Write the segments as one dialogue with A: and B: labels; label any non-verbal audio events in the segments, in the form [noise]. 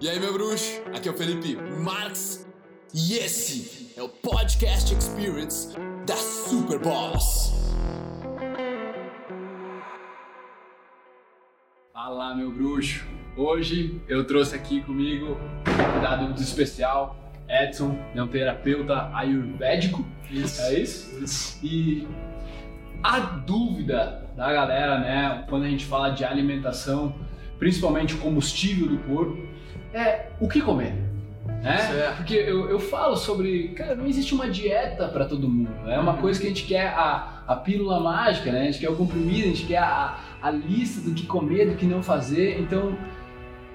A: E aí, meu bruxo? Aqui é o Felipe Marx e esse é o Podcast Experience da Super Boss.
B: Fala, meu bruxo. Hoje eu trouxe aqui comigo um convidado muito especial, Edson, é um terapeuta ayurvédico.
C: Isso.
B: É isso?
C: Isso.
B: E a dúvida da galera, né, quando a gente fala de alimentação, principalmente o combustível do corpo, é o que comer. Né? Porque eu, eu falo sobre, cara, não existe uma dieta para todo mundo. É uma coisa que a gente quer a, a pílula mágica, né? A gente quer o comprimido, a gente quer a, a lista do que comer, do que não fazer. Então,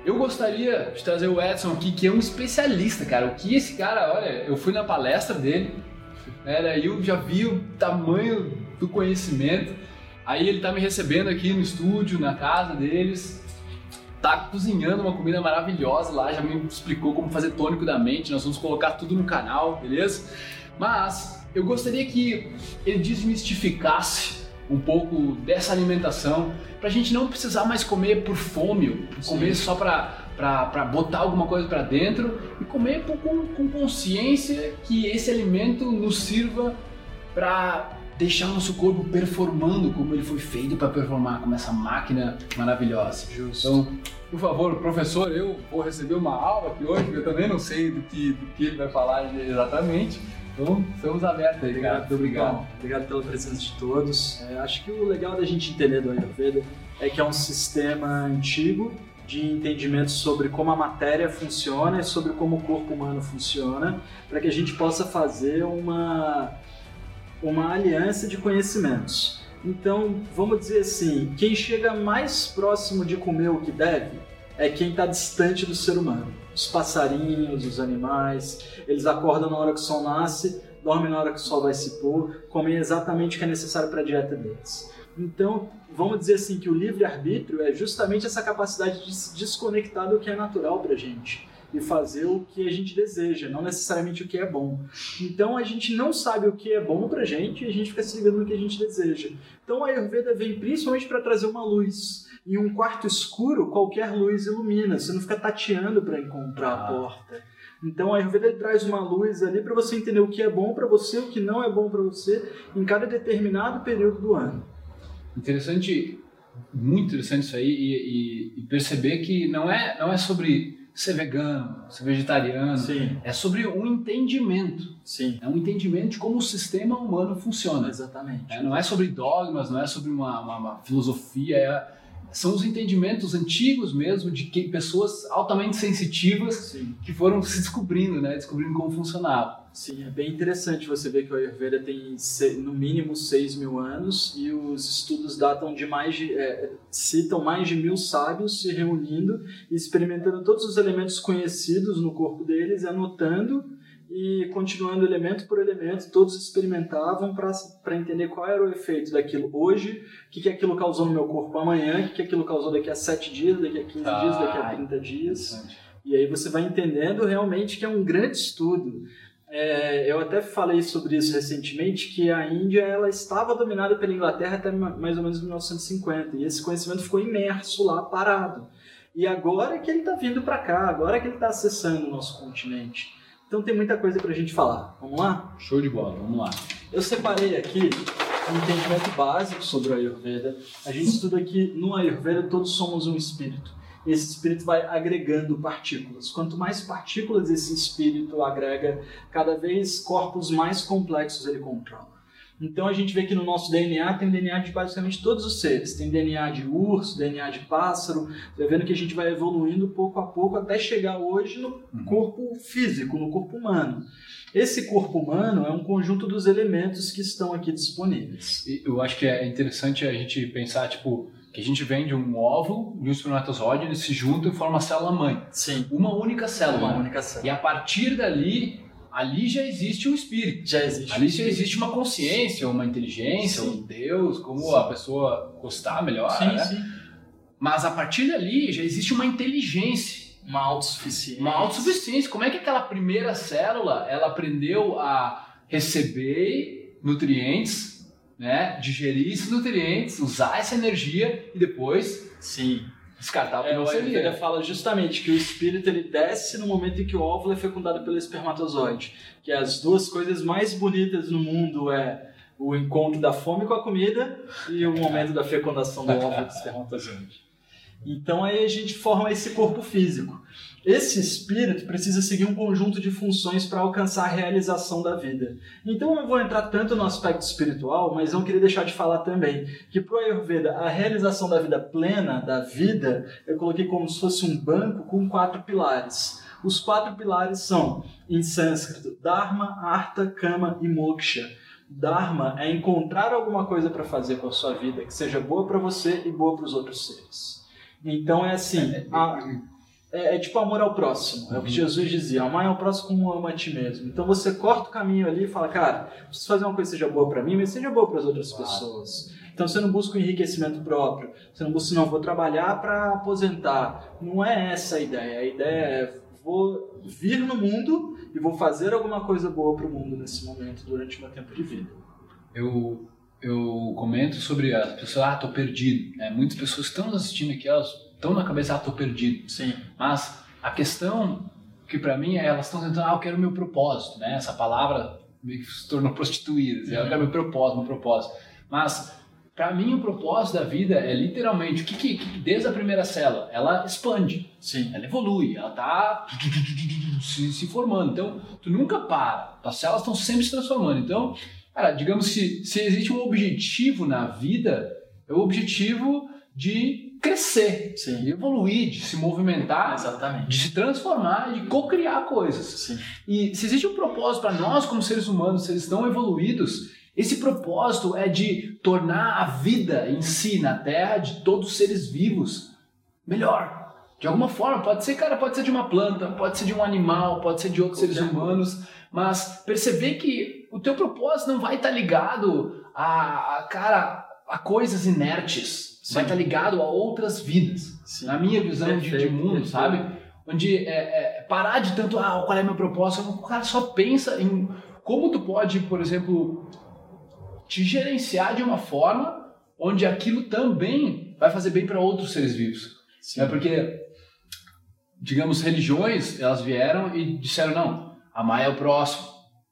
B: eu gostaria de trazer o Edson aqui, que é um especialista, cara. O que esse cara, olha, eu fui na palestra dele, era, eu já vi o tamanho do conhecimento. Aí ele tá me recebendo aqui no estúdio, na casa deles. Tá cozinhando uma comida maravilhosa lá, já me explicou como fazer tônico da mente. Nós vamos colocar tudo no canal, beleza? Mas eu gostaria que ele desmistificasse um pouco dessa alimentação, pra gente não precisar mais comer por fome, comer só pra, pra, pra botar alguma coisa pra dentro e comer com, com consciência que esse alimento nos sirva pra deixar o nosso corpo performando como ele foi feito pra performar, como essa máquina maravilhosa.
C: Justo.
B: Então, por favor, professor, eu vou receber uma aula aqui hoje, eu também não sei do que, do que ele vai falar exatamente. Então, estamos abertos aí, cara. Muito obrigado.
C: Bom, obrigado pela presença de todos. É, acho que o legal da gente entender do Ayurveda é que é um sistema antigo de entendimento sobre como a matéria funciona e sobre como o corpo humano funciona, para que a gente possa fazer uma, uma aliança de conhecimentos. Então, vamos dizer assim, quem chega mais próximo de comer o que deve é quem está distante do ser humano. Os passarinhos, os animais, eles acordam na hora que o sol nasce, dormem na hora que o sol vai se pôr, comem exatamente o que é necessário para a dieta deles. Então, vamos dizer assim que o livre-arbítrio é justamente essa capacidade de se desconectar do que é natural para a gente e fazer o que a gente deseja, não necessariamente o que é bom. Então, a gente não sabe o que é bom para a gente e a gente fica se ligando no que a gente deseja. Então, a Ayurveda vem principalmente para trazer uma luz. Em um quarto escuro, qualquer luz ilumina, você não fica tateando para encontrar a
B: Ah.
C: porta. Então a Ayurveda traz uma luz ali para você entender o que é bom para você, o que não é bom para você em cada determinado período do ano.
B: Interessante, muito interessante isso aí e, e- e perceber que não é, não é sobre ser vegano, ser vegetariano,
C: Sim,
B: é sobre um entendimento.
C: sim,
B: É um entendimento de como o sistema humano funciona.
C: exatamente.
B: É, não é sobre dogmas, não é sobre uma, uma- uma filosofia, é- são os entendimentos antigos mesmo de que pessoas altamente sensitivas
C: Sim,
B: que foram se descobrindo, né? Descobrindo como funcionava.
C: Sim, é bem interessante você ver que o Ayurveda tem no mínimo 6 mil anos e os estudos datam de mais de, é, citam mais de mil sábios se reunindo e experimentando todos os elementos conhecidos no corpo deles, anotando e continuando elemento por elemento, todos experimentavam para entender qual era o efeito daquilo hoje, o que, que aquilo causou no meu corpo amanhã, o que, que aquilo causou daqui a 7 dias, daqui a 15 dias, daqui a
B: Ah,
C: 30 dias. E aí você vai entendendo realmente que é um grande estudo. É, eu até falei sobre isso recentemente, que a Índia ela estava dominada pela Inglaterra até ma- mais ou menos 1950, e esse conhecimento ficou imerso lá, parado. E agora que ele está vindo para cá, agora que ele está acessando o nosso continente. Então tem muita coisa para a gente falar. Vamos lá?
B: Show de bola, vamos lá.
C: Eu separei aqui um entendimento básico sobre o Ayurveda. A gente estuda que no Ayurveda todos somos um espírito. Esse espírito vai agregando partículas. Quanto mais partículas esse espírito agrega, cada vez corpos mais complexos ele controla. Então a gente vê que no nosso DNA tem DNA de basicamente todos os seres. Tem DNA de urso, DNA de pássaro. Vai vendo que a gente vai evoluindo pouco a pouco até chegar hoje no corpo físico, no corpo humano. Esse corpo humano é um conjunto dos elementos que estão aqui disponíveis.
B: Eu acho que é interessante a gente pensar, tipo, que a gente vem de um óvulo, de um espermatozoide, eles se juntam e formam a célula mãe.
C: Sim.
B: Uma única célula.
C: Uma única célula.
B: E a partir dali, ali já existe um espírito.
C: Já existe.
B: Ali já existe uma consciência, uma inteligência,
C: Sim.
B: um Deus, como
C: Sim.
B: a pessoa gostar melhor,
C: Sim,
B: né?
C: sim.
B: Mas a partir dali já existe uma inteligência,
C: Uma autossuficiência.
B: uma autossuficiência. Como é que aquela primeira célula, ela aprendeu a receber nutrientes, né? Digerir esses nutrientes, usar essa energia e depois
C: Sim.
B: descartar o que
C: É,
B: não seria.
C: fala justamente que o espírito ele desce no momento em que o óvulo é fecundado pelo espermatozoide. Que as duas coisas mais bonitas no mundo é o encontro da fome com a comida e o momento da fecundação do óvulo do [laughs] espermatozoide. Então aí a gente forma esse corpo físico. Esse espírito precisa seguir um conjunto de funções para alcançar a realização da vida. Então eu não vou entrar tanto no aspecto espiritual, mas não queria deixar de falar também que para o Ayurveda a realização da vida plena, da vida, eu coloquei como se fosse um banco com quatro pilares. Os quatro pilares são, em sânscrito, Dharma, Artha, Kama e Moksha. Dharma é encontrar alguma coisa para fazer com a sua vida que seja boa para você e boa para os outros seres. Então é assim, a- é, é tipo amor ao próximo. É o que Jesus dizia: amar ao próximo como ama a ti mesmo. Então você corta o caminho ali e fala, cara, preciso fazer uma coisa que seja boa para mim, mas seja boa para as outras
B: Claro.
C: pessoas. Então você não busca o enriquecimento próprio. Você não busca, não, vou trabalhar para aposentar. Não é essa a ideia. A ideia é vou vir no mundo e vou fazer alguma coisa boa para o mundo nesse momento, durante o meu tempo de vida.
B: eu, eu comento sobre as pessoas, ah, tô perdido. né? Muitas pessoas que estão assistindo aqui, elas estão na cabeça, ah, tô perdido.
C: Sim.
B: Mas a questão que para mim é, elas estão tentando, ah, eu quero o meu propósito, né? Essa palavra meio que se tornou [laughs] prostituída, assim, eu quero meu propósito, meu propósito. Mas para mim o propósito da vida é literalmente o que, que, que desde a primeira célula ela expande,
C: Sim.
B: ela evolui, ela tá se, se formando. Então tu nunca para, as células estão sempre se transformando. Então, cara, digamos se se existe um objetivo na vida, é o objetivo de crescer,
C: Sim.
B: de evoluir, de se movimentar,
C: Exatamente.
B: de se transformar, de co-criar coisas.
C: Sim.
B: E se existe um propósito para nós como seres humanos, seres tão evoluídos, esse propósito é de tornar a vida em si na Terra de todos os seres vivos melhor. De alguma forma, pode ser, cara, pode ser de uma planta, pode ser de um animal, pode ser de outros seres humanos, mas perceber que o teu propósito não vai estar ligado a, a, cara, a coisas inertes,
C: Sim.
B: vai estar ligado a outras vidas
C: Sim.
B: na minha visão de, de mundo,
C: perfeito.
B: sabe? Onde é, é, parar de tanto, ah, qual é meu propósito? O cara só pensa em como tu pode, por exemplo, te gerenciar de uma forma onde aquilo também vai fazer bem para outros seres vivos.
C: Sim.
B: É porque, digamos, religiões, elas vieram e disseram, não, amar é o próximo,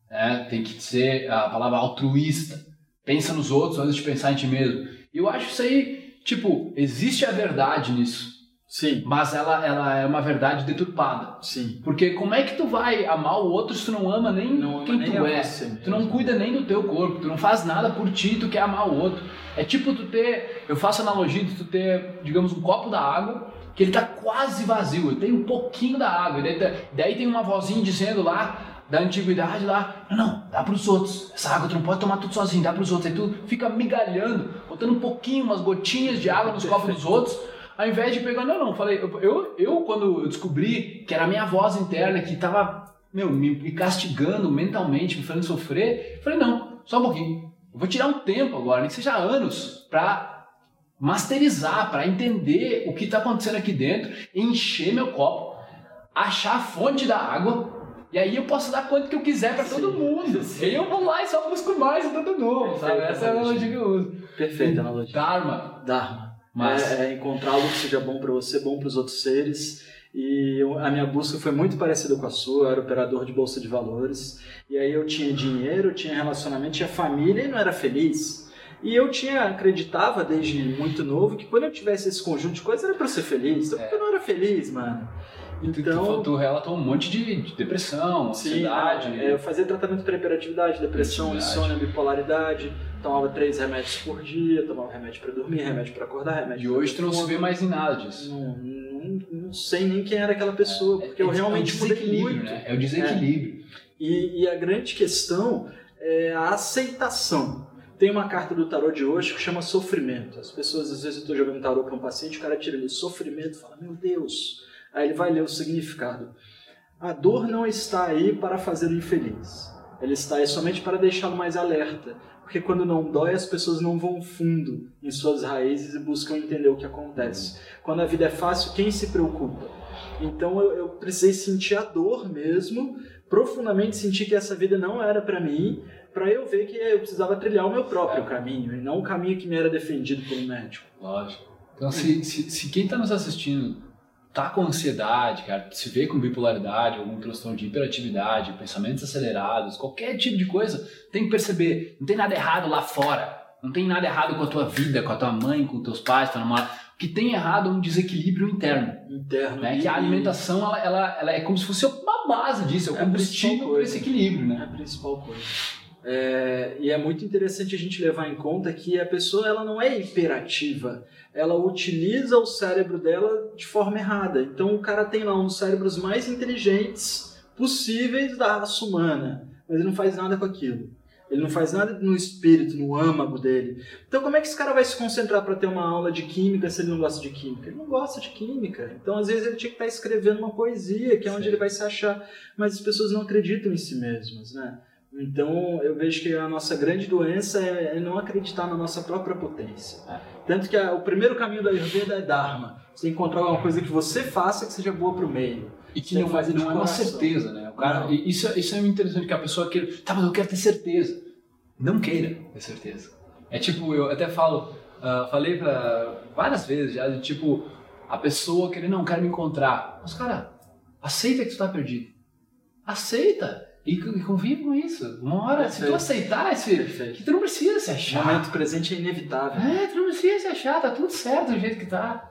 B: né? tem que ser a palavra altruísta, pensa nos outros antes de pensar em ti mesmo. E eu acho isso aí, tipo, existe a verdade nisso,
C: Sim.
B: mas ela, ela é uma verdade deturpada.
C: Sim.
B: Porque como é que tu vai amar o outro se tu não ama nem
C: Não ama
B: quem
C: nem
B: tu é?
C: você
B: Tu não cuida nem do teu corpo, tu não faz nada por ti, tu quer amar o outro. É tipo tu ter, eu faço analogia de tu ter, digamos, um copo da água que ele tá quase vazio, ele tem um pouquinho da água, e daí, tá- daí tem uma vozinha dizendo lá da antiguidade lá, não, não, dá pros outros. Essa água tu não pode tomar tudo sozinho, dá pros outros. Aí tu fica migalhando, botando um pouquinho, umas gotinhas de água nos copos dos outros, ao invés de pegar, não, não, falei, eu, eu, quando eu descobri que era a minha voz interna que tava, meu, me, castigando mentalmente, me fazendo sofrer, falei, não, só um pouquinho. Eu vou tirar um tempo agora, nem que seja anos, pra masterizar, pra entender o que tá acontecendo aqui dentro, encher meu copo, achar a fonte da água, e aí eu posso dar quanto que eu quiser pra todo mundo. [laughs]
C: Sim.
B: E aí eu vou lá e só busco mais e todo novo, sabe?
C: Perfeito,
B: Essa é a analogia que eu uso.
C: Perfeita analogia.
B: Dharma.
C: Dharma.
B: Mas
C: É, é encontrar algo que seja bom para você, bom para os outros seres. E eu- a minha busca foi muito parecida com a sua. Eu era operador de bolsa de valores. E aí eu tinha dinheiro, eu tinha relacionamento, tinha família e não era feliz. E eu tinha acreditava desde muito novo que quando eu tivesse esse conjunto de coisas era para ser feliz. Então,
B: É.
C: porque eu não era feliz, mano. Então,
B: tu, tu relatou um monte de, de depressão,
C: Sim,
B: ansiedade.
C: é, eu fazia tratamento para hiperatividade, depressão, insônia, bipolaridade. Tomava três remédios por dia, tomava remédio para dormir, remédio para acordar, remédio
B: E hoje tu não se vê mais em nada disso.
C: Não, não, não sei nem quem era aquela pessoa, porque
B: é,
C: eu
B: é
C: realmente
B: o
C: mudei
B: desequilíbrio,
C: muito.
B: né? É o desequilíbrio.
C: E, e a grande questão é a aceitação. Tem uma carta do tarô de hoje que chama sofrimento. As pessoas, às vezes, eu estou jogando tarô para um paciente, o cara tira ali sofrimento e fala, meu Deus. Aí ele vai ler o significado. A dor não está aí para fazê-lo infeliz. Ela está aí somente para deixá-lo mais alerta. Porque quando não dói, as pessoas não vão fundo em suas raízes e buscam entender o que acontece. Quando a vida é fácil, quem se preocupa? Então eu, eu precisei sentir a dor mesmo, profundamente sentir que essa vida não era para mim, para eu ver que eu precisava trilhar o meu próprio caminho e não o caminho que me era defendido pelo médico.
B: Lógico. Então, se, se, se quem está nos assistindo tá com ansiedade, cara, se vê com bipolaridade, algum transtorno de hiperatividade, pensamentos acelerados, qualquer tipo de coisa, tem que perceber, não tem nada errado lá fora. Não tem nada errado com a tua vida, com a tua mãe, com teus pais, a namorada. O que tem errado é um desequilíbrio interno.
C: Interno.
B: Né? Que a alimentação ela, ela, ela é como se fosse uma base disso, é o
C: É
B: combustível
C: principal
B: para esse equilíbrio,
C: É
B: né?
C: a principal coisa. É, e é muito interessante a gente levar em conta que a pessoa ela não é hiperativa, ela utiliza o cérebro dela de forma errada. Então o cara tem lá um dos cérebros mais inteligentes possíveis da raça humana, mas ele não faz nada com aquilo. Ele não faz nada no espírito, no âmago dele. Então como é que esse cara vai se concentrar para ter uma aula de química se ele não gosta de química? Ele não gosta de química. Então às vezes ele tinha que estar escrevendo uma poesia, que é onde
B: Sim.
C: ele vai se achar. Mas as pessoas não acreditam em si mesmas, né? Então eu vejo que a nossa grande doença é é não acreditar na nossa própria potência.
B: É.
C: Tanto que a- o primeiro caminho da Ayurveda é Dharma. Você encontrar alguma coisa que você faça que seja boa para o meio.
B: E que não,
C: de
B: não é uma certeza, né? O cara,
C: Não.
B: e isso, isso é interessante que a pessoa queira. Tá, mas eu quero ter certeza. Não queira ter certeza. É tipo, eu até falo, ah, falei pra várias vezes já, de tipo, a pessoa querer, não, quero me encontrar. Mas, cara, aceita que tu tá perdido. Aceita. E, e convive com isso. Uma hora, se tu
C: Perfeito.
B: aceitar esse.
C: Perfeito.
B: Que tu não precisa se
C: O
B: achar.
C: momento presente é inevitável.
B: É, tu não precisa se achar, tá tudo certo do jeito que tá.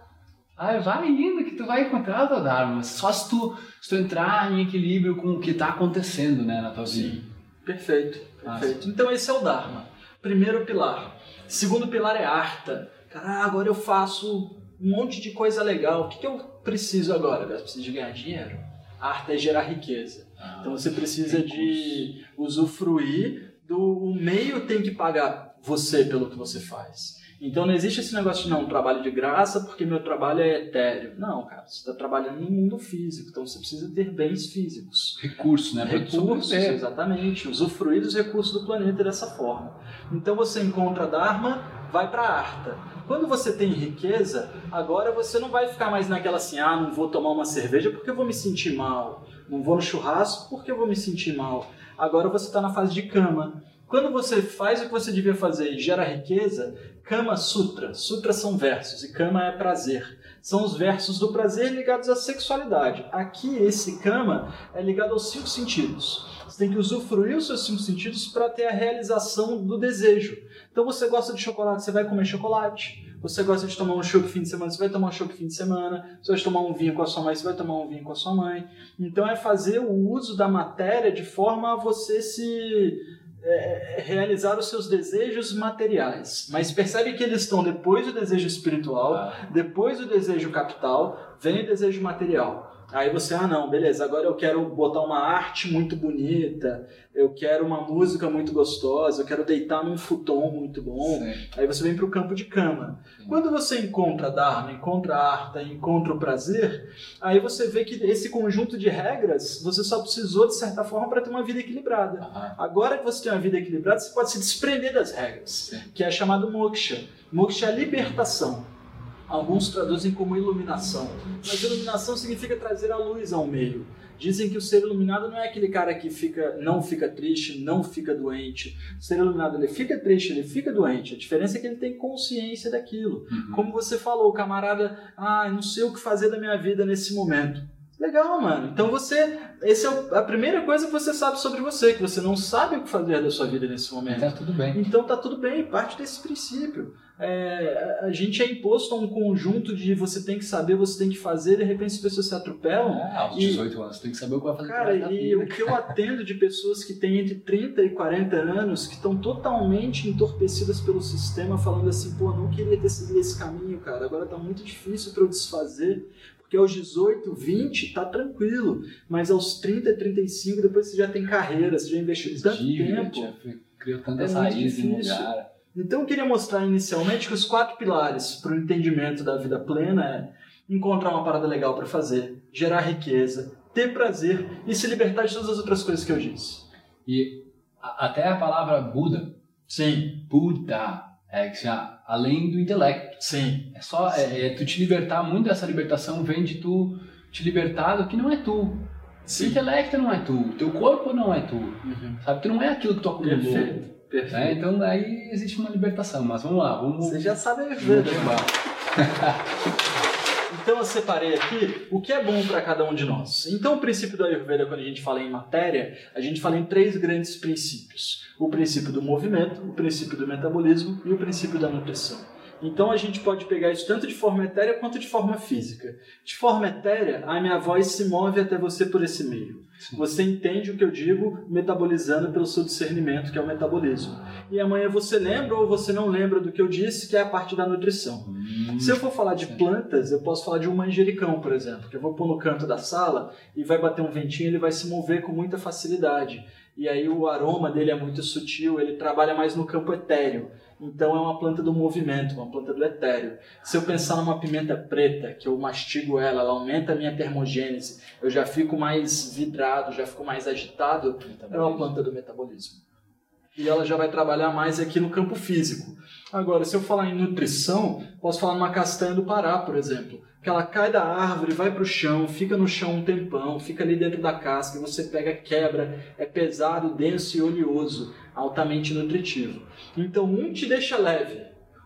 B: Ai, vai indo que tu vai encontrar o teu Dharma. Só se tu, se tu entrar em equilíbrio com o que tá acontecendo, né, na tua vida.
C: Sim. Perfeito,
B: Ah,
C: perfeito. Então esse é o Dharma. Primeiro pilar. Segundo pilar é Arta. Cara, ah, agora eu faço um monte de coisa legal. O que, que eu preciso agora? Eu preciso de ganhar dinheiro. Arta é gerar riqueza.
B: Ah,
C: Então você precisa de usufruir do o meio tem que pagar você pelo que você faz. Então não existe esse negócio de não, trabalho de graça porque meu trabalho é etéreo. Não, cara, você está trabalhando no mundo físico, então você precisa ter bens físicos.
B: recursos, né? pra tu
C: Recursos, exatamente. Usufruir dos recursos do planeta dessa forma. Então você encontra Dharma, vai para Arta. Quando você tem riqueza, agora você não vai ficar mais naquela assim, ah, não vou tomar uma cerveja porque eu vou me sentir mal. Não vou no churrasco porque eu vou me sentir mal. Agora você está na fase de cama. Quando você faz o que você devia fazer e gera riqueza, Kama Sutra. Sutras são versos e Kama é prazer. São os versos do prazer ligados à sexualidade. Aqui, esse Kama é ligado aos cinco sentidos. Você tem que usufruir os seus cinco sentidos para ter a realização do desejo. Então, você gosta de chocolate, você vai comer chocolate. Você gosta de tomar um chopp fim de semana, você vai tomar um chopp fim de semana. Você vai tomar um vinho com a sua mãe, você vai tomar um vinho com a sua mãe. Então, é fazer o uso da matéria de forma a você se é, realizar os seus desejos materiais. Mas percebe que eles estão depois do desejo espiritual,
B: Ah,
C: depois do desejo capital, vem o desejo material. Aí você, ah não, beleza, agora eu quero botar uma arte muito bonita, eu quero uma música muito gostosa, eu quero deitar num futon muito bom.
B: sim.
C: Aí você vem para o campo de cama.
B: Sim.
C: Quando você encontra Dharma, encontra a Arta, encontra o prazer, aí você vê que esse conjunto de regras você só precisou, de certa forma, para ter uma vida equilibrada.
B: Ah,
C: Agora que você tem uma vida equilibrada, você pode se desprender das regras,
B: sim.
C: que é chamado moksha. Moksha é a libertação. Alguns traduzem como iluminação. Mas iluminação significa trazer a luz ao meio. Dizem que o ser iluminado não é aquele cara que fica, não fica triste, não fica doente. O ser iluminado ele fica triste, ele fica doente. A diferença é que ele tem consciência daquilo.
B: Uhum.
C: Como você falou, o camarada, ah, não sei o que fazer da minha vida nesse momento. Legal, mano. Então você, essa é a primeira coisa que você sabe sobre você, que você não sabe o que fazer da sua vida nesse momento.
B: Tá tudo bem.
C: Então tá tudo bem, parte desse princípio. É, a gente é imposto a um conjunto de você tem que saber, você tem que fazer, de repente as pessoas se atropelam.
B: É, aos
C: E-
B: 18 anos, tu tem que saber o que vai fazer
C: Cara, e
B: vida.
C: o que eu atendo de pessoas que têm entre 30 e 40 anos, que estão totalmente entorpecidas pelo sistema, falando assim, pô, não queria ter seguido esse caminho, cara, agora tá muito difícil para eu desfazer, porque aos 18, 20 tá tranquilo, mas aos 30, 35, depois você já tem carreira, você já investiu tanto
B: Dívida,
C: tempo.
B: criou tantas
C: É muito
B: raízes no
C: difícil.
B: lugar.
C: Então eu queria mostrar inicialmente que os quatro pilares para o entendimento da vida plena é encontrar uma parada legal para fazer, gerar riqueza, ter prazer e se libertar de todas as outras coisas que eu disse.
B: E até a palavra Buda,
C: Sim,
B: Buda, é que já além do intelecto.
C: sim,
B: É só é, é tu te libertar, muito dessa libertação vem de tu te libertar do que não é tu. O
C: sim.
B: intelecto não é tu, o teu corpo não é tu.
C: Uhum.
B: Sabe, tu não é aquilo que tu acumulou.
C: Perfeito, perfeito.
B: Né? Então aí existe uma libertação, mas vamos lá, vamos,
C: Você já sabe a. [laughs] Então eu separei aqui o que é bom para cada um de nós. Então o princípio da Ayurveda, quando a gente fala em matéria, a gente fala em três grandes princípios: o princípio do movimento, o princípio do metabolismo e o princípio da nutrição. Então a gente pode pegar isso tanto de forma etérea quanto de forma física. De forma etérea, a minha voz se move até você por esse meio. Sim. Você entende o que eu digo metabolizando pelo seu discernimento, que é o metabolismo. E amanhã você lembra ou você não lembra do que eu disse, que é a parte da nutrição. Hum, Se eu for falar de plantas, eu posso falar de um manjericão, por exemplo, que eu vou pôr no canto da sala e vai bater um ventinho, ele vai se mover com muita facilidade. E aí o aroma dele é muito sutil, ele trabalha mais no campo etéreo. Então é uma planta do movimento, uma planta do etéreo. Se eu pensar numa pimenta preta, que eu mastigo ela, ela aumenta a minha termogênese, eu já fico mais vidrado, já fico mais agitado, é uma planta do metabolismo. E ela já vai trabalhar mais aqui no campo físico. Agora, se eu falar em nutrição, posso falar numa castanha do Pará, por exemplo que ela cai da árvore, vai para o chão, fica no chão um tempão, fica ali dentro da casca, e você pega, quebra, é pesado, denso e oleoso, altamente nutritivo. Então um te deixa leve,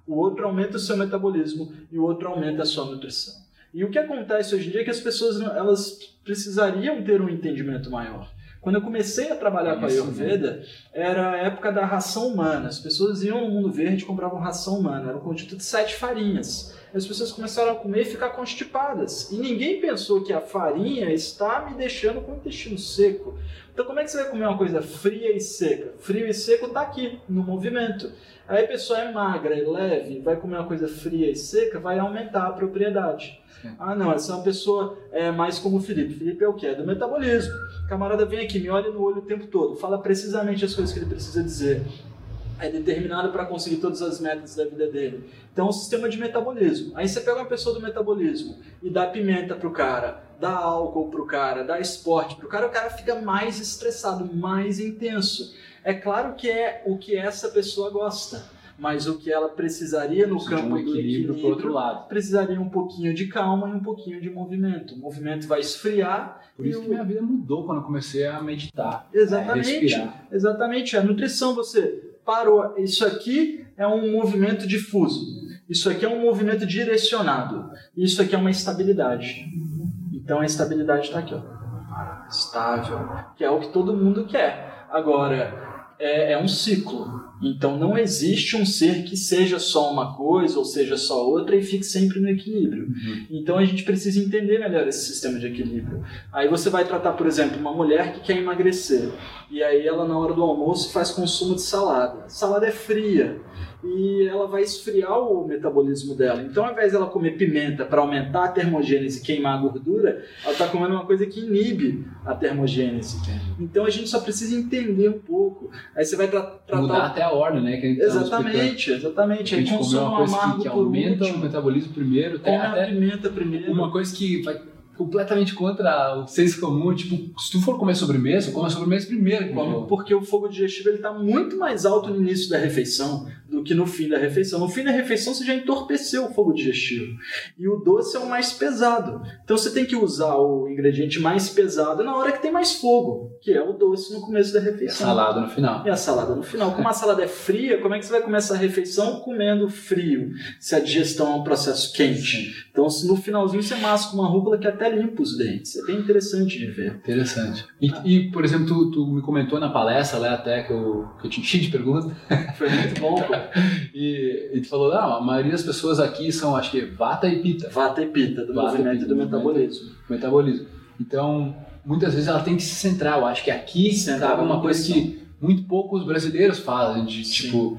C: o outro aumenta o seu metabolismo e o outro aumenta a sua nutrição. E o que acontece hoje em dia é que as pessoas elas precisariam ter um entendimento maior. Quando eu comecei a trabalhar com a Ayurveda, era a época da ração humana. As pessoas iam no mundo verde e compravam ração humana. Era um conjunto de sete farinhas as pessoas começaram a comer e ficar constipadas. E ninguém pensou que a farinha está me deixando com o intestino seco. Então, como é que você vai comer uma coisa fria e seca? Frio e seco está aqui, no movimento. Aí a pessoa é magra e leve, vai comer uma coisa fria e seca, vai aumentar a propriedade. Ah, não, essa é uma pessoa é, mais como o Felipe. Felipe é o quê? É do metabolismo. O camarada vem aqui, me olha no olho o tempo todo, fala precisamente as coisas que ele precisa dizer é determinado para conseguir todas as metas da vida dele. Então, é um sistema de metabolismo. Aí você pega uma pessoa do metabolismo e dá pimenta pro cara, dá álcool pro cara, dá esporte pro cara, o cara fica mais estressado, mais intenso. É claro que é o que essa pessoa gosta, mas o que ela precisaria no campo um equilíbrio, do equilíbrio pro outro lado. precisaria um pouquinho de calma e um pouquinho de movimento. O movimento vai esfriar.
B: Por isso que minha vida mudou quando eu comecei a meditar.
C: Exatamente.
B: A
C: exatamente. A nutrição, você parou. Isso aqui é um movimento difuso. Isso aqui é um movimento direcionado. Isso aqui é uma estabilidade. Então a estabilidade está aqui, ó. estável, que é o que todo mundo quer. Agora, é, é um ciclo. Então não existe um ser que seja só uma coisa ou seja só outra e fique sempre no equilíbrio. Uhum. Então a gente precisa entender melhor esse sistema de equilíbrio. Aí você vai tratar, por exemplo, uma mulher que quer emagrecer e aí ela na hora do almoço faz consumo de salada. Salada é fria e ela vai esfriar o metabolismo dela. Então, ao invés dela comer pimenta para aumentar a termogênese e queimar a gordura, ela está comendo uma coisa que inibe a termogênese. Então, a gente só precisa entender um pouco. Aí você vai tra tratar.
B: Mudar até a ordem, né? Que
C: a exatamente, exatamente.
B: A gente come uma coisa que, que aumenta o metabolismo primeiro,
C: come até a pimenta primeiro.
B: Uma coisa que vai completamente contra o senso comum. Tipo, se tu for comer sobremesa, come a sobremesa primeiro.
C: Porque o fogo digestivo ele está muito mais alto no início da refeição do que no fim da refeição. No fim da refeição você já entorpeceu o fogo digestivo. E o doce é o mais pesado. Então você tem que usar o ingrediente mais pesado na hora que tem mais fogo, que é o doce no começo da refeição.
B: E a salada no final.
C: E a salada no final. Como a salada é fria, como é que você vai comer essa refeição comendo frio, se a digestão é um processo quente? Então no finalzinho você masca uma rúcula que até limpa os dentes. É bem interessante de ver.
B: Interessante. E, e por exemplo, tu, tu, me comentou na palestra lá até que eu, que eu te enchi [laughs] de perguntas.
C: Foi muito bom, [laughs]
B: e, e tu falou, não, a maioria das pessoas aqui são, acho que, vata e pita.
C: Vata e pita, do vata movimento pita, do metabolismo.
B: Metabolismo. Então, muitas vezes ela tem que se centrar. Eu acho que aqui cabe uma coisa que muito poucos brasileiros fazem, de Sim. tipo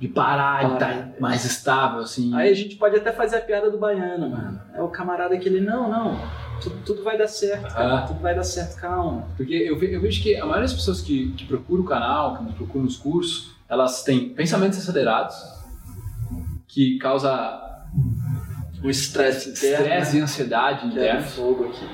B: de parar, de estar tá mais estável, assim.
C: Aí a gente pode até fazer a piada do baiano, mano. É o camarada que ele, não, não, tudo, tudo vai dar certo, cara. Ah. Tudo vai dar certo, calma.
B: Porque eu, eu vejo que a maioria das pessoas que, que procuram o canal, que procuram os cursos, elas têm pensamentos acelerados que causa
C: o estresse interno.
B: Estresse e ansiedade interna.
C: fogo aqui.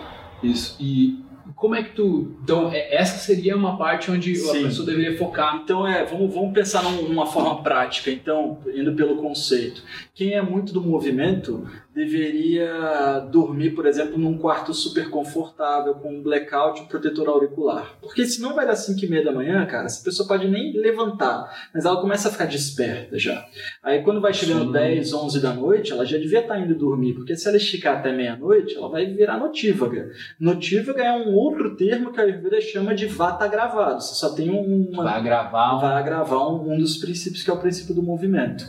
B: Isso. E como é que tu. Então, é- essa seria uma parte onde
C: Sim.
B: a pessoa deveria focar.
C: Então é, vamos, vamos pensar num- numa forma prática, então, indo pelo conceito. Quem é muito do movimento deveria dormir, por exemplo, num quarto super confortável, com um blackout e um protetor auricular. Porque senão vai dar 5 e meia da manhã, cara, essa pessoa pode nem levantar, mas ela começa a ficar desperta já. Aí quando vai chegando
B: Sim.
C: 10, 11 da noite, ela já devia estar indo dormir, porque se ela esticar até meia-noite, ela vai virar notívaga. Notívaga é um outro termo que a Ayurveda chama de vata gravado. Você só tem um, uma,
B: Vai gravar um.
C: vai agravar um, um dos princípios que é o princípio do movimento.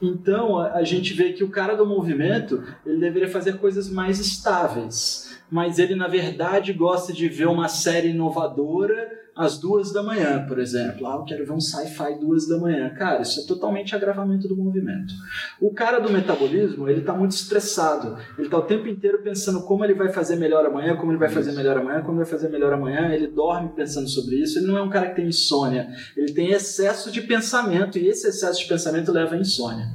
C: Então a, a gente vê que o cara do movimento ele deveria fazer coisas mais estáveis, mas ele na verdade gosta de ver uma série inovadora às duas da manhã, por exemplo. Ah, eu quero ver um sci-fi duas da manhã. Cara, isso é totalmente agravamento do movimento. O cara do metabolismo, ele tá muito estressado. Ele tá o tempo inteiro pensando como ele vai fazer melhor amanhã, como ele vai fazer melhor amanhã, como ele vai fazer melhor amanhã. Ele dorme pensando sobre isso. Ele não é um cara que tem insônia. Ele tem excesso de pensamento e esse excesso de pensamento leva à insônia.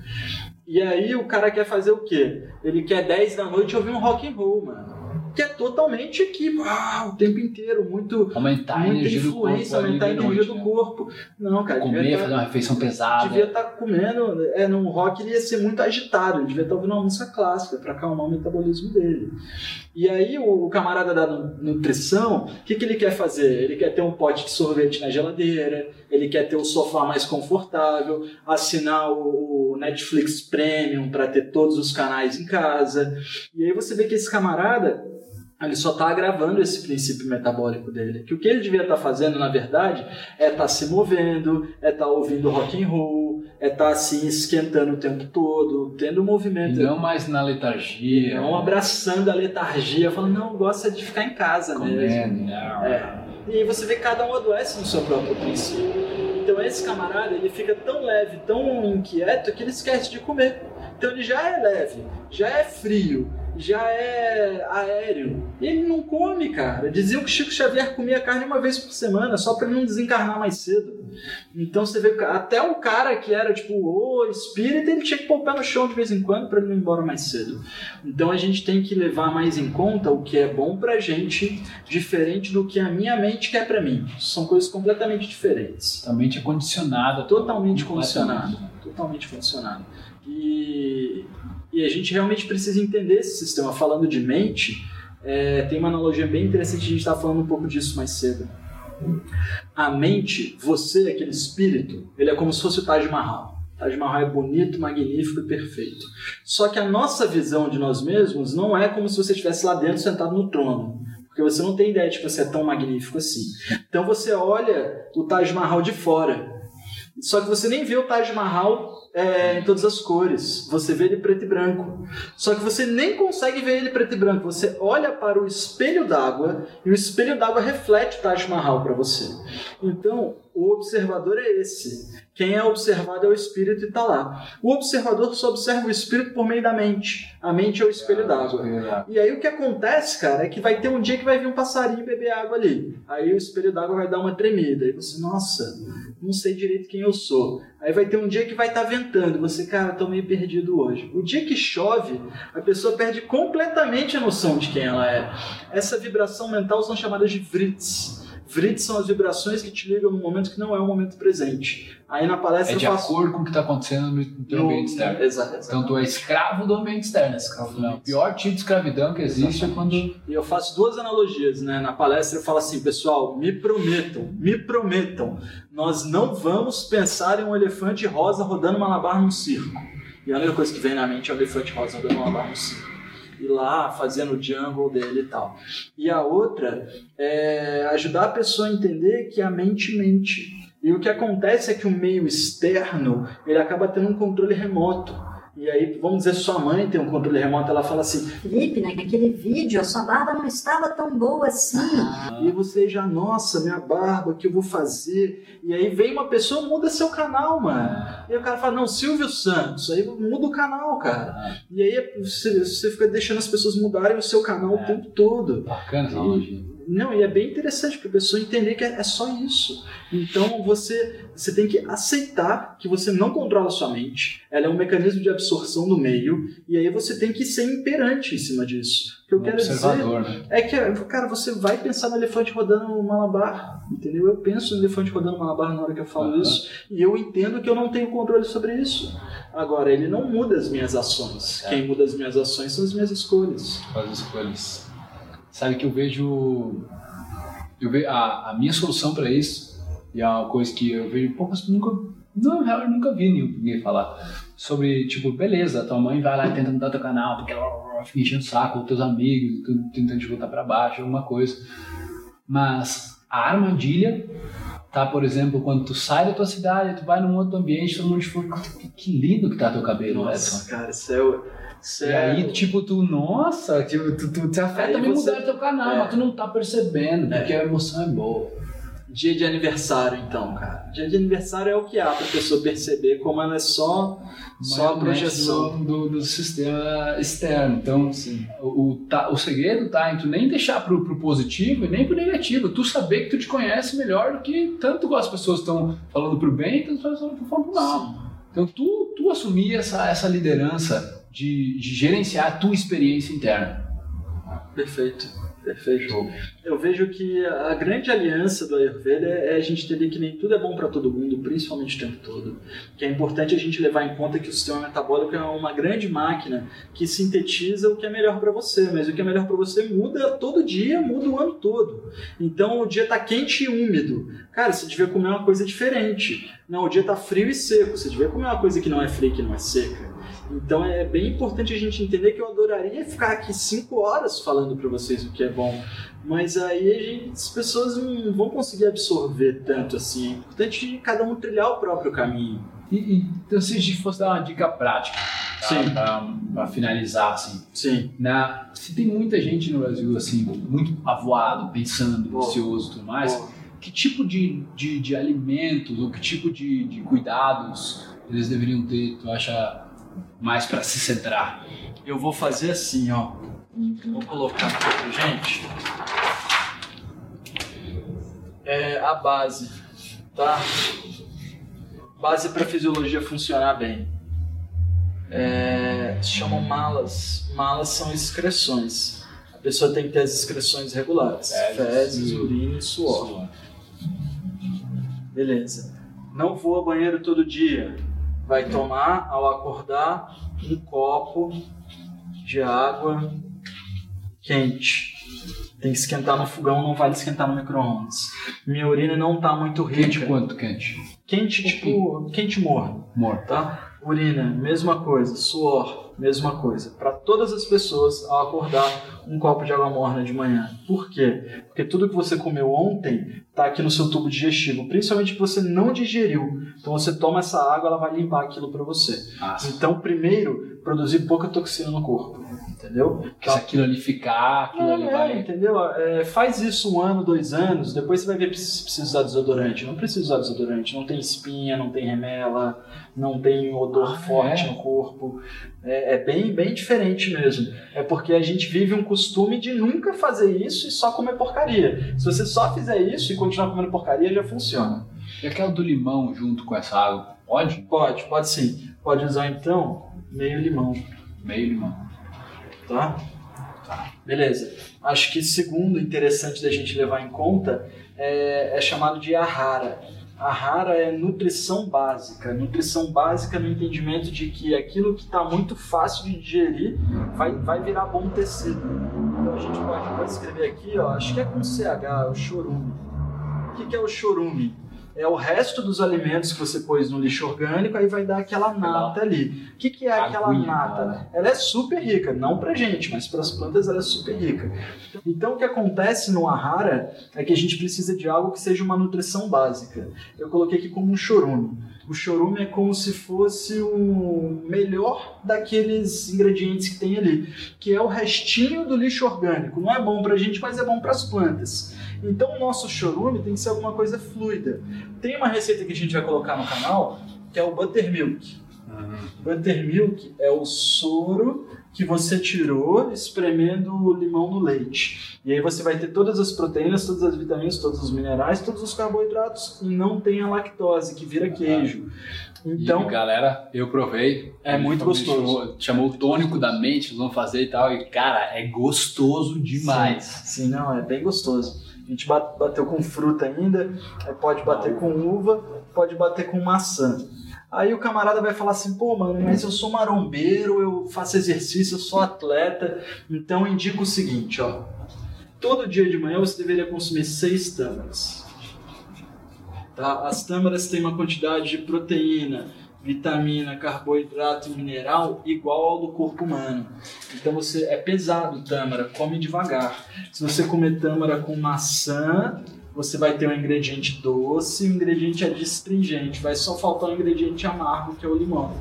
C: E aí o cara quer fazer o quê? Ele quer 10 da noite ouvir um rock and roll, mano. Que é totalmente aqui, ah, o tempo inteiro, muito
B: Aumentar a
C: muita
B: energia do
C: influência,
B: corpo. ali
C: aumentar a energia do
B: né?
C: corpo. Não, cara,
B: Comer,
C: devia
B: fazer
C: tá,
B: uma refeição pesada.
C: devia estar comendo, é, num rock ele ia ser muito agitado, ele devia estar ouvindo uma música clássica para acalmar o metabolismo dele. E aí o, camarada da nu- nutrição, o que, que ele quer fazer? Ele quer ter um pote de sorvete na geladeira, ele quer ter o sofá mais confortável, assinar o Netflix Premium para ter todos os canais em casa. E aí você vê que esse camarada ele só está agravando esse princípio metabólico dele. Que o que ele devia estar fazendo, na verdade, é estar se movendo, é estar ouvindo rock and roll, é estar assim esquentando o tempo todo, tendo
B: E
C: movimento.
B: não mais na letargia.
C: Não abraçando a letargia, falando, não, gosta de ficar em casa mesmo.
B: comendo.
C: É. E aí você vê que cada um adoece no seu próprio princípio. Então esse camarada, ele fica tão leve, tão inquieto, que ele esquece de comer. Então ele já é leve, já é frio, já é aéreo. Ele não come, cara. Diziam que Chico Xavier comia carne uma vez por semana, só para ele não desencarnar mais cedo. Então você vê até um cara que era tipo o espírito, ele tinha que pôr o pé no chão de vez em quando para ele não ir embora mais cedo. Então a gente tem que levar mais em conta o que é bom pra gente, diferente do que a minha mente quer pra mim. São coisas completamente diferentes.
B: A mente é condicionada.
C: Totalmente condicionado. Totalmente condicionado. E, e a gente realmente precisa entender esse sistema. Falando de mente, é, tem uma analogia bem interessante, a gente estava falando um pouco disso mais cedo. A mente, você, aquele espírito, ele é como se fosse o Taj Mahal. O Taj Mahal é bonito, magnífico e perfeito. Só que a nossa visão de nós mesmos não é como se você estivesse lá dentro sentado no trono. Porque você não tem ideia de que você é tão magnífico assim. Então você olha o Taj Mahal de fora. Só que você nem vê o Taj Mahal é, em todas as cores. Você vê ele preto e branco. Só que você nem consegue ver ele preto e branco. Você olha para o espelho d'água e o espelho d'água reflete o Taj Mahal para você. Então, o observador é esse. Quem é observado é o espírito e está lá. O observador só observa o espírito por meio da mente. A mente é o espelho d'água. E aí o que acontece, cara, é que vai ter um dia que vai vir um passarinho beber água ali. Aí o espelho d'água vai dar uma tremida. Aí você, nossa, não sei direito quem eu sou. Aí vai ter um dia que vai estar ventando. Você, cara, tô meio perdido hoje. O dia que chove, a pessoa perde completamente a noção de quem ela é. Essa vibração mental são chamadas de vrits. Vrits são as vibrações que te ligam no momento que não é o momento presente. Aí na palestra
B: É de
C: eu faço...
B: acordo com o que está acontecendo no
C: no-
B: ambiente externo.
C: Exato,
B: Então tu é escravo do ambiente externo.
C: Escravo do
B: o pior tipo de escravidão que existe é quando.
C: E eu faço duas analogias, né? Na palestra eu falo assim, pessoal, me prometam, me prometam, nós não vamos pensar em um elefante rosa rodando malabar num circo. E a única coisa que vem na mente é o elefante rosa rodando malabar no circo. E lá fazendo o jungle dele e tal. E a outra é ajudar a pessoa a entender que a mente mente. E o que acontece é que o meio externo ele acaba tendo um controle remoto. E aí, vamos dizer, sua mãe tem um controle remoto, ela fala assim:
D: Felipe, naquele vídeo a sua barba não estava tão boa assim.
C: E você já, nossa, minha barba, o que eu vou fazer? E aí vem uma pessoa, muda seu canal, mano. E aí o cara fala, não, Silvio Santos, aí muda o canal, cara. E aí você, você fica deixando as pessoas mudarem o seu canal o tempo todo.
B: Bacana analogia.
C: Não, e é bem interessante para a pessoa entender que é, é só isso. Então você, você tem que aceitar que você não controla a sua mente, ela é um mecanismo de absorção do meio, e aí você tem que ser imperante em cima disso. O que eu
B: Um
C: quero dizer
B: né?
C: é que, cara, você vai pensar no elefante rodando no malabar, entendeu? Eu penso no elefante rodando no malabar na hora que eu falo
B: Aham.
C: isso, e eu entendo que eu não tenho controle sobre isso. Agora, ele não muda as minhas ações.
B: É.
C: Quem muda as minhas ações são as minhas escolhas.
B: Faz escolhas. Sabe que eu vejo. Eu vejo a, a minha solução para isso, e é uma coisa que eu vejo poucas. Nunca, não, eu nunca vi ninguém falar. Sobre, tipo, beleza, tua mãe vai lá e tenta mudar teu canal, porque ela fica enchendo o saco, teus amigos, tentando te botar pra baixo, alguma coisa. Mas a armadilha tá, por exemplo, quando tu sai da tua cidade, tu vai num outro ambiente, todo mundo te fala, que, lindo que tá teu cabelo, Edson.
C: Nossa, cara, isso é. o- Isso
B: E
C: é
B: aí, tipo, tu, nossa, tipo, tu, tu te afeta
C: Aí
B: me
C: você-
B: mudar teu canal,
C: é.
B: mas tu não tá percebendo, porque a emoção é boa.
C: Dia de aniversário, então, cara. Dia de aniversário é o que há pra pessoa perceber como ela é só, só a projeção.
B: do, do, do sistema externo. Então,
C: Sim.
B: o, o, tá, o segredo tá em tu nem deixar pro, pro positivo e nem pro negativo. Tu saber que tu te conhece melhor do que tanto as pessoas estão falando pro bem, tanto as pessoas estão falando pro mal. Então, tu, tu assumir essa, essa liderança de, de gerenciar a tua experiência interna.
C: Perfeito. Perfeito. Eu vejo que a grande aliança do Ayurveda é a gente entender que nem tudo é bom para todo mundo, principalmente o tempo todo. Que é importante a gente levar em conta que o sistema metabólico é uma grande máquina que sintetiza o que é melhor para você, mas o que é melhor para você muda todo dia, muda o ano todo. Então o dia tá quente e úmido. Cara, você devia comer uma coisa diferente. Não, o dia tá frio e seco. Você devia comer uma coisa que não é fria e que não é seca. Então é bem importante a gente entender que eu adoraria ficar aqui cinco horas falando para vocês o que é bom, mas aí gente- as pessoas não vão conseguir absorver tanto assim. É importante cada um trilhar o próprio caminho.
B: E, e, então, se a gente fosse dar uma dica prática, tá? Pra finalizar, assim,
C: Sim.
B: na, se tem muita gente no Brasil, assim, muito avoado, pensando,
C: Boa.
B: ansioso e tudo mais, que tipo de, de, de alimentos ou que tipo de, de cuidados eles deveriam ter, tu acha, mais para se centrar?
C: eu vou fazer assim, ó. Vou colocar aqui pra gente. É a base, tá? Base para fisiologia funcionar bem. É, se chamam malas. Malas são excreções. A pessoa tem que ter as excreções regulares:
B: Fezes,
C: urina e suor. Beleza. Não vou ao banheiro todo dia. Vai tomar, ao acordar, um copo de água quente. Tem que esquentar no fogão, não vale esquentar no micro-ondas. Minha urina não tá muito rica.
B: Quente quanto quente?
C: Quente, tipo, quente morno,
B: Morto.
C: tá? Urina, mesma coisa. Suor, mesma coisa. Para todas as pessoas, ao acordar, um copo de água morna de manhã. Por quê? Porque tudo que você comeu ontem tá aqui no seu tubo digestivo, principalmente que você não digeriu. Então você toma essa água, ela vai limpar aquilo para você.
B: Massa.
C: Então, primeiro, produzir pouca toxina no corpo, entendeu?
B: Se aquilo ali ficar, aquilo ali
C: É,
B: vai.
C: entendeu? É, faz isso um ano, dois anos, depois você vai ver se precisa usar desodorante. Não precisa usar desodorante, não tem espinha, não tem remela, não tem odor
B: Ah,
C: forte
B: é?
C: no corpo. É, é bem, bem diferente mesmo. É porque a gente vive um costume de nunca fazer isso e só comer porcaria. Se você só fizer isso e continuar comendo porcaria, já funciona.
B: E aquela do limão junto com essa água? Pode?
C: Pode, pode sim. Pode usar então meio limão.
B: Meio limão.
C: Tá? Beleza. Acho que segundo interessante da gente levar em conta é, é chamado de ahara. Ahara é nutrição básica. Nutrição básica no entendimento de que aquilo que está muito fácil de digerir vai, vai virar bom tecido. Então a gente pode, pode escrever aqui, ó, acho que é com CH, é o chorume. O que, que é o chorume? É o resto dos alimentos que você pôs no lixo orgânico, aí vai dar aquela nata ali. O que, que é aquela
B: Aguinha,
C: nata?
B: né?
C: Ela é super rica, não pra gente, mas para as plantas ela é super rica. Então o que acontece no Ahara é que a gente precisa de algo que seja uma nutrição básica. Eu coloquei aqui como um chorume. O chorume é como se fosse o melhor daqueles ingredientes que tem ali, que é o restinho do lixo orgânico. Não é bom pra gente, mas é bom para as plantas. Então o nosso chorume tem que ser alguma coisa fluida. Tem uma receita que a gente vai colocar no canal, que é o buttermilk. Buttermilk é o soro que você tirou espremendo o limão no leite. E aí você vai ter todas as proteínas, todas as vitaminas, todos os minerais, todos os carboidratos e não tem a lactose, que vira queijo. Então,
B: e, galera, eu provei.
C: É muito gostoso.
B: Chamou, chamou, o tônico da mente, vamos fazer e tal. E, cara, é gostoso demais.
C: Sim, sim não, é bem gostoso. A gente bateu com fruta ainda, pode bater com uva, pode bater com maçã. Aí o camarada vai falar assim, pô, mano, mas eu sou marombeiro, eu faço exercício, eu sou atleta, então indico o seguinte, ó. Todo dia de manhã você deveria consumir seis tâmaras. Tá? As tâmaras têm uma quantidade de proteína, vitamina, carboidrato e mineral igual ao do corpo humano. Então você é pesado tâmara, come devagar. Se você comer tâmara com maçã, você vai ter um ingrediente doce e um ingrediente adstringente. Vai só faltar um ingrediente amargo, que é o limão.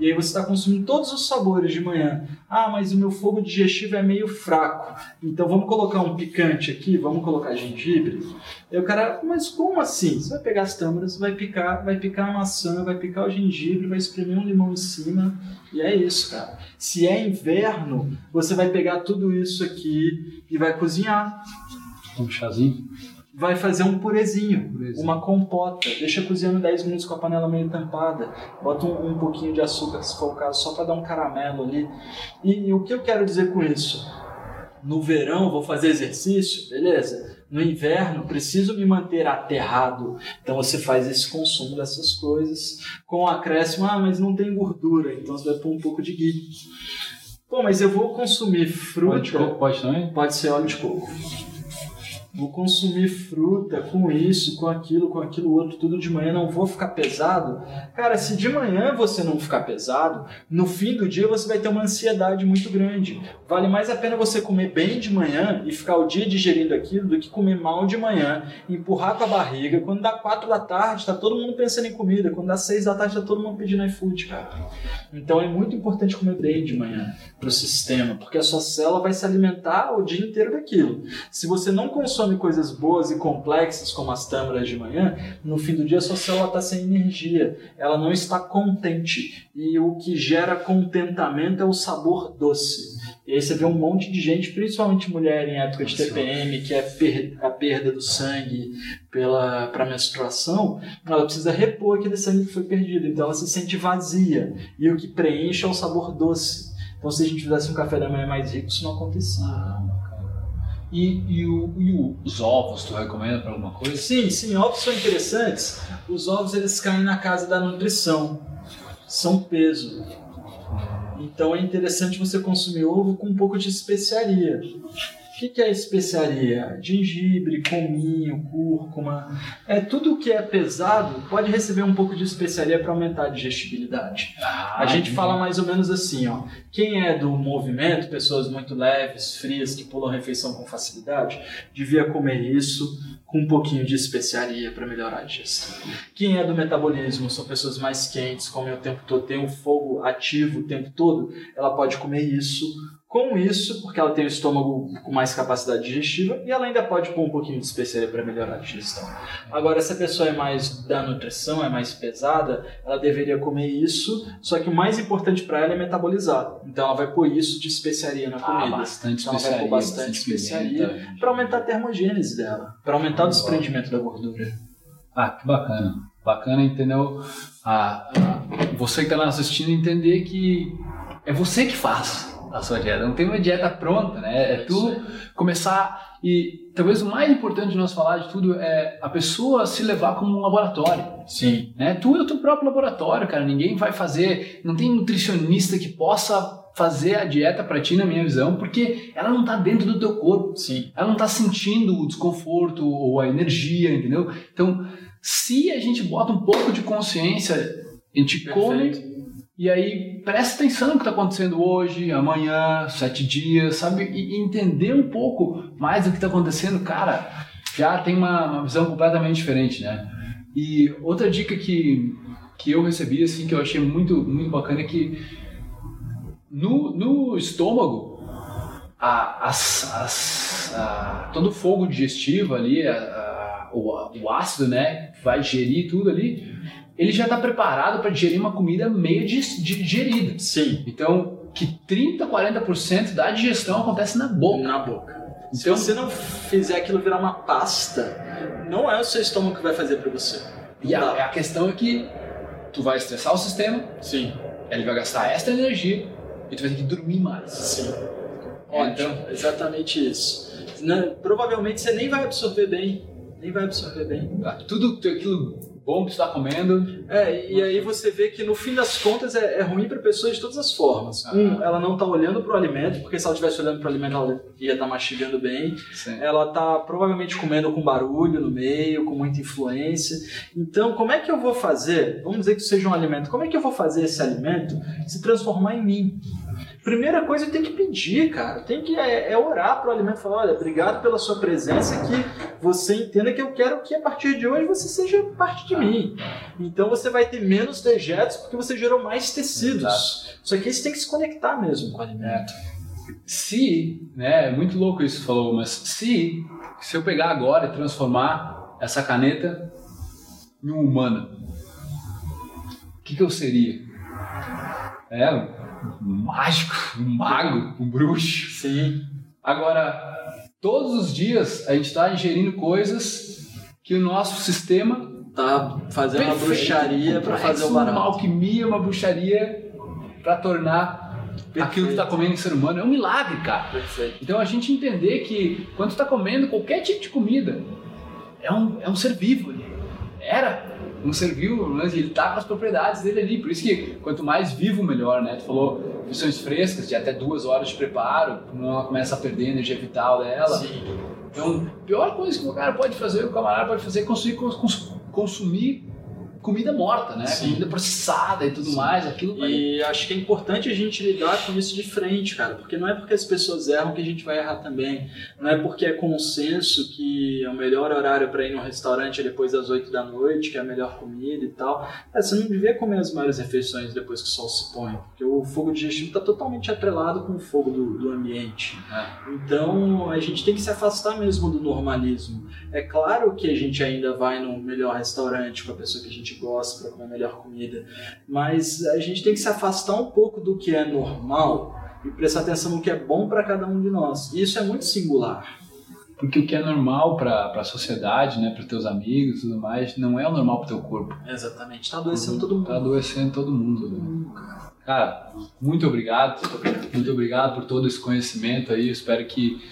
C: E aí você está consumindo todos os sabores de manhã. Ah, mas o meu fogo digestivo é meio fraco. Então vamos colocar um picante aqui, vamos colocar gengibre. Eu cara, mas como assim? Você vai pegar as tâmaras, vai picar, vai picar a maçã, vai picar o gengibre, vai espremer um limão em cima. E é isso, cara. Se é inverno, você vai pegar tudo isso aqui e vai cozinhar.
B: Um chazinho?
C: Vai fazer um purezinho, purezinho, uma compota. Deixa cozinhando 10 minutos com a panela meio tampada. Bota um, um pouquinho de açúcar, se for o caso, só para dar um caramelo ali. E, e, o que eu quero dizer com isso? No verão vou fazer exercício, beleza? No inverno preciso me manter aterrado. Então você faz esse consumo dessas coisas com acréscimo. Ah, mas não tem gordura, então você vai pôr um pouco de ghee. Pô, mas eu vou consumir fruta. Óleo
B: de coco pode também?
C: Pode ser óleo de coco vou consumir fruta com isso, com aquilo, com aquilo outro, tudo de manhã, não vou ficar pesado. Cara, se de manhã você não ficar pesado, no fim do dia você vai ter uma ansiedade muito grande. Vale mais a pena você comer bem de manhã e ficar o dia digerindo aquilo do que comer mal de manhã, empurrar com a barriga. Quando dá quatro da tarde, tá todo mundo pensando em comida. Quando dá seis da tarde, tá todo mundo pedindo iFood, cara. Então é muito importante comer bem de manhã para o sistema, porque a sua célula vai se alimentar o dia inteiro daquilo. Se você não consome consome coisas boas e complexas, como as tâmaras de manhã, no fim do dia a sua célula está sem energia, ela não está contente. E o que gera contentamento é o sabor doce. E aí você vê um monte de gente, principalmente mulher em época de TPM, que é a perda do sangue para menstruação, ela precisa repor aquele sangue que foi perdido. Então ela se sente vazia. E o que preenche é o sabor doce. Então se a gente fizesse um café da manhã mais rico, isso não acontecia. Ah.
B: E, e, o, e, os ovos, tu recomenda para alguma coisa?
C: Sim, sim, ovos são interessantes. Os ovos eles caem na casa da nutrição, são peso. Então é interessante você consumir ovo com um pouco de especiaria que, que é especiaria? Gengibre, cominho, cúrcuma. É, tudo que é pesado pode receber um pouco de especiaria para aumentar a digestibilidade. Ah, a gente fala mais ou menos assim, ó. Quem é do movimento, pessoas muito leves, frias, que pulam refeição com facilidade, devia comer isso com um pouquinho de especiaria para melhorar a digestão. Quem é do metabolismo, são pessoas mais quentes, comem o tempo todo, tem o fogo ativo o tempo todo, ela pode comer isso com isso, porque ela tem o estômago com mais capacidade digestiva e ela ainda pode pôr um pouquinho de especiaria para melhorar a digestão. Agora, se a pessoa é mais da nutrição, é mais pesada, ela deveria comer isso, só que o mais importante para ela é metabolizar. Então, ela vai pôr isso de especiaria na ah, comida.
B: Ah, bastante
C: então,
B: especiaria.
C: Ela vai pôr bastante especiaria para aumentar a termogênese dela, para aumentar o desprendimento da gordura.
B: Ah, que bacana. Bacana, entendeu? Ah, você que está assistindo entender que é você que faz a sua dieta. Não tem uma dieta pronta, né? É tu começar e talvez o mais importante de nós falar de tudo é a pessoa se levar como um laboratório.
C: Sim.
B: Né? Tu é o teu próprio laboratório, cara. Ninguém vai fazer, não tem nutricionista que possa fazer a dieta para ti, na minha visão, porque ela não está dentro do teu corpo.
C: Sim.
B: Ela não está sentindo o desconforto ou a energia, entendeu? Então, se a gente bota um pouco de consciência, a gente Perfeito. come e aí, presta atenção no que está acontecendo hoje, amanhã, sete dias, sabe? E, entender um pouco mais do que está acontecendo, cara, já tem uma, uma, visão completamente diferente, né? E outra dica que, que eu recebi, assim, que eu achei muito, muito bacana é que no, no estômago, a, a, todo o fogo digestivo ali, a, o, o ácido, né, vai gerir tudo ali, ele já está preparado para digerir uma comida meio di- digerida.
C: Sim.
B: Então, que 30, 40% da digestão acontece na boca.
C: Na boca. Se
B: Então,
C: você não fizer aquilo virar uma pasta, não é o seu estômago que vai fazer pra você.
B: e a, a questão é que tu vai estressar o sistema,
C: Sim,
B: ele vai gastar extra energia e tu vai ter que dormir mais.
C: sim.
B: É,
C: Ótimo,
B: então-
C: exatamente isso. Né, provavelmente você nem vai absorver bem. Nem vai absorver bem.
B: Tá? Tudo aquilo bom que está comendo,
C: É, e aí você vê que no fim das contas é, é ruim para pessoas de todas as formas.
B: Ah.
C: Um, ela não tá olhando pro alimento, porque se ela estivesse olhando pro alimento, ela ia estar mastigando bem. Ela tá provavelmente comendo com barulho no meio, com muita influência. Então, como é que eu vou fazer? Vamos dizer que seja um alimento. Como é que eu vou fazer esse alimento se transformar em mim? Primeira coisa, eu tenho que pedir, cara. Tem que é, é orar pro alimento, falar, olha, obrigado pela sua presença, que você entenda que eu quero que a partir de hoje você seja parte de mim. Então você vai ter menos dejetos porque você gerou mais tecidos. Só que isso tem que se conectar mesmo com o alimento.
B: se, né, é muito louco isso que falou, mas se, se eu pegar agora e transformar essa caneta em um humano, o que, que eu seria? É, um mágico, um mago, um bruxo.
C: Sim.
B: Agora, todos os dias a gente está ingerindo coisas que o nosso sistema
C: Tá fazendo uma
B: perfeito,
C: bruxaria para fazer o
B: uma
C: barato.
B: alquimia, uma bruxaria para tornar aquilo que está comendo em ser humano. É um milagre, cara.
C: Perfeito.
B: Então a gente entender que quando tu tá comendo qualquer tipo de comida, é um, é um ser vivo ali. Era um ser vivo, mas ele tá com as propriedades dele ali. Por isso que quanto mais vivo, melhor, né? Tu falou refeições frescas, de até duas horas de preparo, não ela começa a perder a energia vital dela.
C: Sim.
B: Então, a pior coisa que o cara pode fazer, o camarada pode fazer é consumir, cons- consumir comida morta, né?
C: Sim.
B: Comida processada e tudo
C: Sim.
B: mais. Aquilo vai
C: E acho que é importante a gente lidar com isso de frente, cara, porque não é porque as pessoas erram que a gente vai errar também. Não é porque é consenso que é o melhor horário para ir num restaurante é depois das 8 da noite, que é a melhor comida e tal. É, você não devia comer as maiores refeições depois que o sol se põe, porque o fogo digestivo está totalmente atrelado com o fogo do, do ambiente.
B: É.
C: Então a gente tem que se afastar mesmo do normalismo. É claro que a gente ainda vai no melhor restaurante com a pessoa que a gente gosta para comer a melhor comida, mas a gente tem que se afastar um pouco do que é normal e prestar atenção no que é bom para cada um de nós. E isso é muito singular.
B: Porque o que é normal para a sociedade, né, para teus amigos e tudo mais, não é o normal para teu corpo.
C: Exatamente. Está adoecendo todo mundo.
B: Tá adoecendo todo mundo. né? Cara, muito obrigado. Muito obrigado por todo esse conhecimento aí. Eu espero que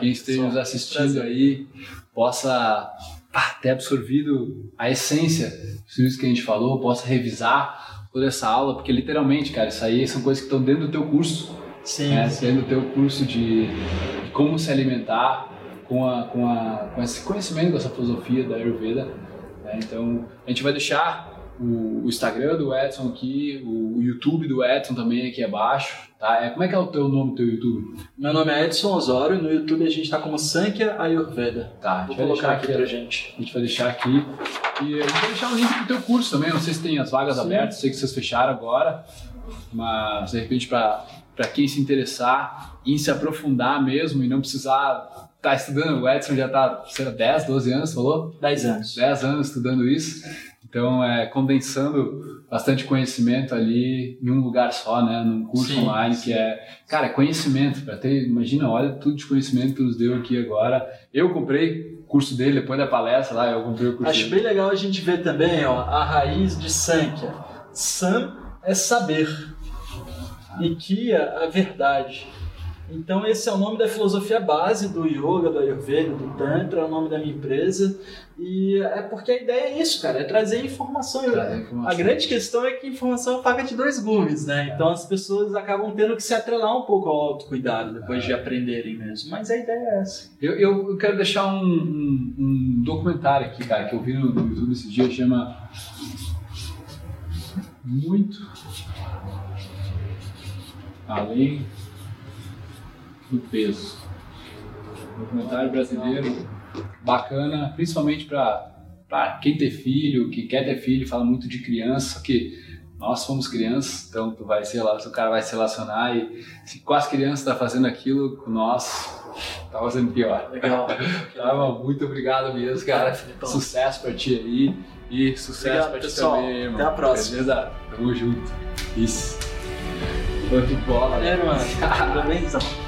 B: quem esteja nos assistindo aí possa pá, ter absorvido a essência isso que a gente falou, possa revisar toda essa aula, porque literalmente, cara, isso aí são coisas que estão dentro do teu curso.
C: Sim.
B: né? Dentro do teu curso de, de como se alimentar com, a, com, a, com esse conhecimento, com essa filosofia da Ayurveda. né? Então, a gente vai deixar o, o Instagram do Edson aqui, o, o YouTube do Edson também aqui abaixo. Tá? É, como é que é o teu nome do teu YouTube?
C: Meu nome é Edson Osório. No YouTube a gente está como Sankhya Ayurveda.
B: Tá, a
C: Vou
B: gente vai
C: colocar
B: deixar
C: aqui
B: aqui
C: pra gente.
B: A gente vai deixar aqui. E a gente vai deixar um link pro teu curso também. Não sei se tem as vagas
C: Sim.
B: abertas, sei que vocês fecharam agora. Mas de repente, para quem se interessar em se aprofundar mesmo e não precisar estar estudando, o Edson já está 10, 12 anos, falou?
C: 10 anos.
B: 10 anos estudando isso. Então, é, condensando bastante conhecimento ali em um lugar só, né? Num curso
C: Sim,
B: online
C: sim.
B: que é, cara, é conhecimento. Pra ter, imagina, olha tudo de conhecimento que nos deu aqui agora. Eu comprei o curso dele depois da palestra lá, eu comprei o curso
C: Acho
B: dele.
C: bem legal a gente ver também ó, a raiz de Sankhya. San é saber e Kia a verdade. Então esse é o nome da filosofia base do yoga, do ayurveda, do tantra, é o nome da minha empresa. E é porque a ideia é isso, cara, é trazer informação.
B: Trazer informação.
C: A grande questão é que informação é uma faca de dois gumes, né? Então as pessoas acabam tendo que se atrelar um pouco ao autocuidado depois de aprenderem mesmo. Mas a ideia é essa.
B: Eu, eu, eu quero deixar um, um- um documentário aqui, cara, que eu vi no, no YouTube esse dia, chama Muito Além do Peso. Documentário brasileiro bacana, principalmente para quem tem filho, quem quer ter filho, fala muito de criança, que nós fomos crianças, então tu vai se, rela- o cara vai se relacionar e se com as crianças está fazendo aquilo com nós,
E: Tava sendo pior.
C: Legal. [laughs]
E: Tava, muito obrigado mesmo, cara. Sucesso pra ti aí. E sucesso
C: Obrigado,
E: pra ti
C: pessoal.
E: também, irmão.
C: Até a próxima.
E: Beleza? Tamo junto. Isso. Show de bola,
C: É, mano. Tudo